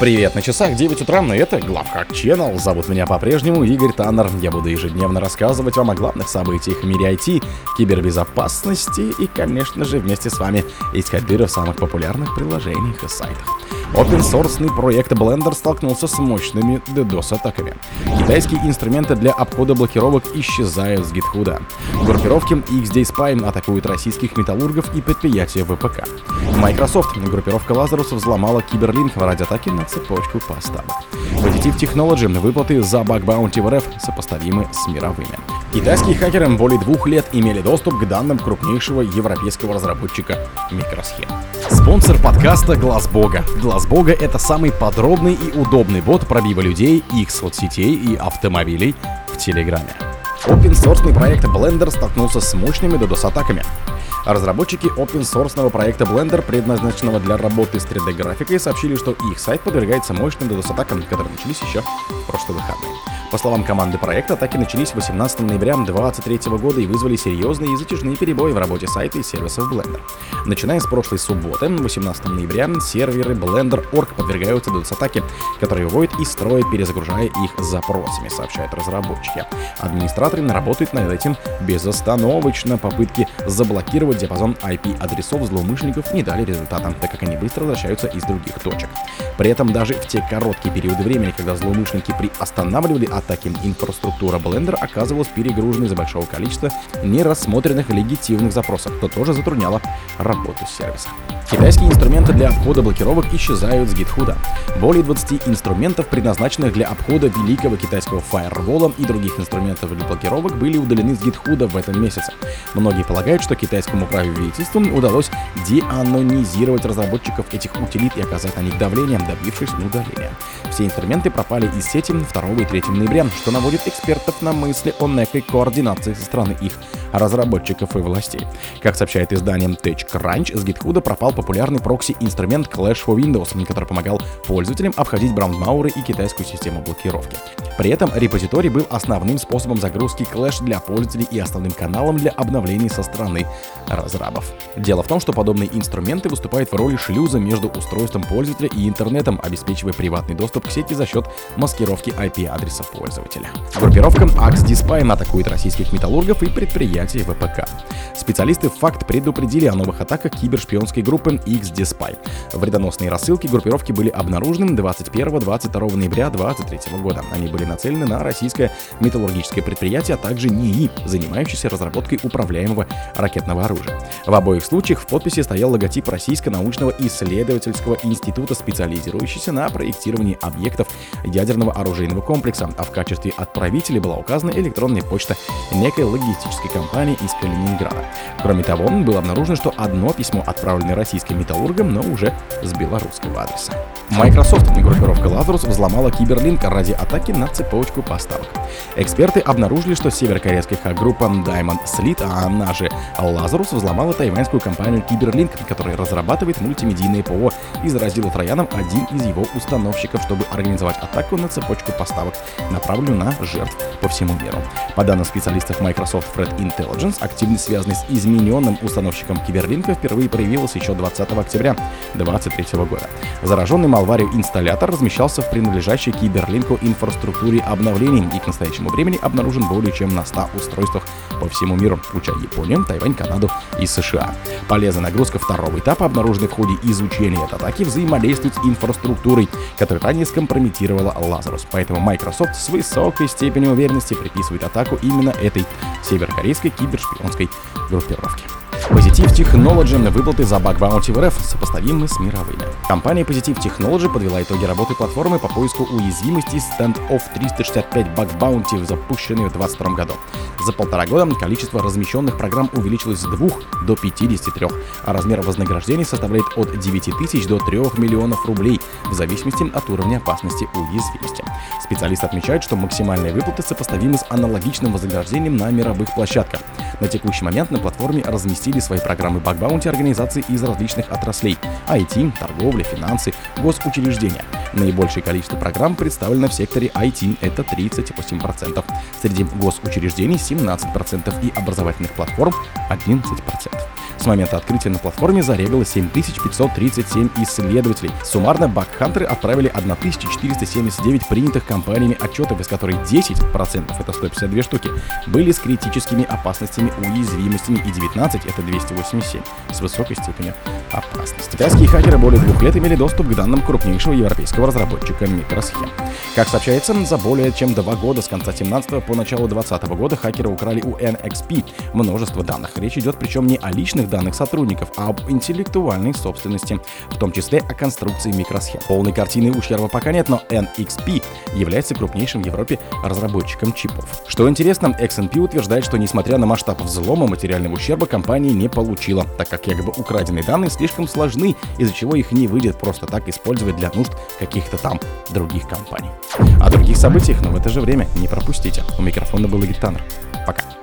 Привет, на часах 9 утра, и это Главхак Channel. Зовут меня по-прежнему Игорь Таннер. Я буду ежедневно рассказывать вам о главных событиях в мире IT, кибербезопасности и, конечно же, вместе с вами искать дыры в самых популярных приложениях и сайтах. Open-source проект Blender столкнулся с мощными DDoS-атаками. Китайские инструменты для обхода блокировок исчезают с GitHub. Группировки XD Spy атакуют российских металлургов и предприятия ВПК. Microsoft, группировка Lazarus взломала Киберлинк ради атаки на цепочку поставок. Positive Technology выплаты за баг баунти в РФ сопоставимы с мировыми. Китайские хакеры более двух лет имели доступ к данным крупнейшего европейского разработчика Microscheme. Спонсор подкаста Глаз Бога. Глаз Бога это самый подробный и удобный бот пробива людей, их соцсетей и автомобилей в Телеграме. Open-source проект Blender столкнулся с мощными DDoS-атаками. Разработчики open-source проекта Blender, предназначенного для работы с 3D-графикой, сообщили, что их сайт подвергается мощным DDoS-атакам, которые начались еще в прошлые выходные. По словам команды проекта, атаки начались 18 ноября 2023 года и вызвали серьезные и затяжные перебои в работе сайта и сервисов Blender. Начиная с прошлой субботы, 18 ноября, серверы Blender.org подвергаются DDoS-атаке, которые выводят из строя, перезагружая их запросами, сообщают разработчики. Администраторы работают над этим безостановочно. Попытки заблокировать диапазон IP-адресов злоумышленников не дали результата, так как они быстро возвращаются из других точек. При этом даже в те короткие периоды времени, когда злоумышленники приостанавливали атаки, инфраструктура Blender оказывалась перегруженной из-за большого количества нерассмотренных легитимных запросов, что тоже затрудняло работу сервиса. Китайские инструменты для обхода блокировок исчезают с GitHub. Более 20 инструментов, предназначенных для обхода великого китайского фаервола и других инструментов для блокировок, были удалены с GitHub в этом месяце. Многие полагают, что китайскому правительству удалось деанонизировать разработчиков этих утилит и оказать на них давление, добившись удаления. Все инструменты пропали из сети 2 и 3 ноября, что наводит экспертов на мысли о некой координации со стороны их разработчиков и властей. Как сообщает издание TechCrunch, с GitHub пропал популярный прокси-инструмент Clash for Windows, который помогал пользователям обходить браунмауры и китайскую систему блокировки. При этом репозиторий был основным способом загрузки Clash для пользователей и основным каналом для обновлений со стороны разрабов. Дело в том, что подобные инструменты выступают в роли шлюза между устройством пользователя и интернетом, обеспечивая приватный доступ к сети за счет маскировки IP-адреса пользователя. Группировка Axe атакует российских металлургов и предприятий ВПК. Специалисты факт предупредили о новых атаках кибершпионской группы XDespy. Вредоносные рассылки группировки были обнаружены 21-22 ноября 2023 года. Они были нацелены на российское металлургическое предприятие, а также НИИ, занимающееся разработкой управляемого ракетного оружия. В обоих случаях в подписи стоял логотип Российско-научного исследовательского института, специализирующийся на проектировании объектов ядерного оружейного комплекса, в качестве отправителя была указана электронная почта некой логистической компании из Калининграда. Кроме того, было обнаружено, что одно письмо отправлено российским металлургам, но уже с белорусского адреса. Microsoft, группировка Lazarus, взломала Киберлинк ради атаки на цепочку поставок. Эксперты обнаружили, что северокорейская хак-группа Diamond Slit, а она же Lazarus, взломала тайваньскую компанию Киберлинк, которая разрабатывает мультимедийное ПО, и заразила трояном один из его установщиков, чтобы организовать атаку на цепочку поставок, направленную на жертв по всему миру. По данным специалистов Microsoft Threat Intelligence, активность, связанная с измененным установщиком Киберлинка, впервые проявилась еще 20 октября 2023 года. Зараженный Malware инсталлятор размещался в принадлежащей Киберлинку инфраструктуре обновлений и к настоящему времени обнаружен более чем на 100 устройствах по всему миру, включая Японию, Тайвань, Канаду и США. Полезная нагрузка второго этапа, обнаруженная в ходе изучения этой атаки, взаимодействует с инфраструктурой, которая ранее скомпрометировала Lazarus. Поэтому Microsoft с высокой степенью уверенности приписывает атаку именно этой северокорейской кибершпионской группировке. Positive Technology выплаты за баг баунти в РФ сопоставимы с мировыми. Компания Positive Technology подвела итоги работы платформы по поиску уязвимостей Standoff 365 баг баунти, запущенной в 2022 году. За полтора года количество размещенных программ увеличилось с 2 до 53, а размер вознаграждений составляет от 9 тысяч до 3 миллионов рублей, в зависимости от уровня опасности уязвимости. Специалисты отмечают, что максимальные выплаты сопоставимы с аналогичным вознаграждением на мировых площадках. На текущий момент на платформе разместили свои программы баг-баунти организации из различных отраслей – IT, торговля, финансы, госучреждения. Наибольшее количество программ представлено в секторе IT – это 38%, среди госучреждений – 17% и образовательных платформ – 11%. С момента открытия на платформе зарегалось 7537 исследователей. Суммарно бакхантеры отправили 1479 принятых компаниями отчетов, из которых 10%, это 152 штуки, были с критическими опасностями, уязвимостями и 19, это 287, с высокой степенью опасности. Китайские хакеры более двух лет имели доступ к данным крупнейшего европейского разработчика микросхем. Как сообщается, за более чем два года с конца 17 по начало 20 года хакеры украли у NXP множество данных. Речь идет причем не о личных данных сотрудников, а об интеллектуальной собственности, в том числе о конструкции микросхем. Полной картины ущерба пока нет, но NXP является крупнейшим в Европе разработчиком чипов. Что интересно, XNP утверждает, что несмотря на масштаб взлома, материального ущерба компания не получила, так как якобы украденные данные слишком сложны, из-за чего их не выйдет просто так использовать для нужд каких-то там других компаний. О других событиях, но в это же время не пропустите. У микрофона был Игорь Таннер. Пока.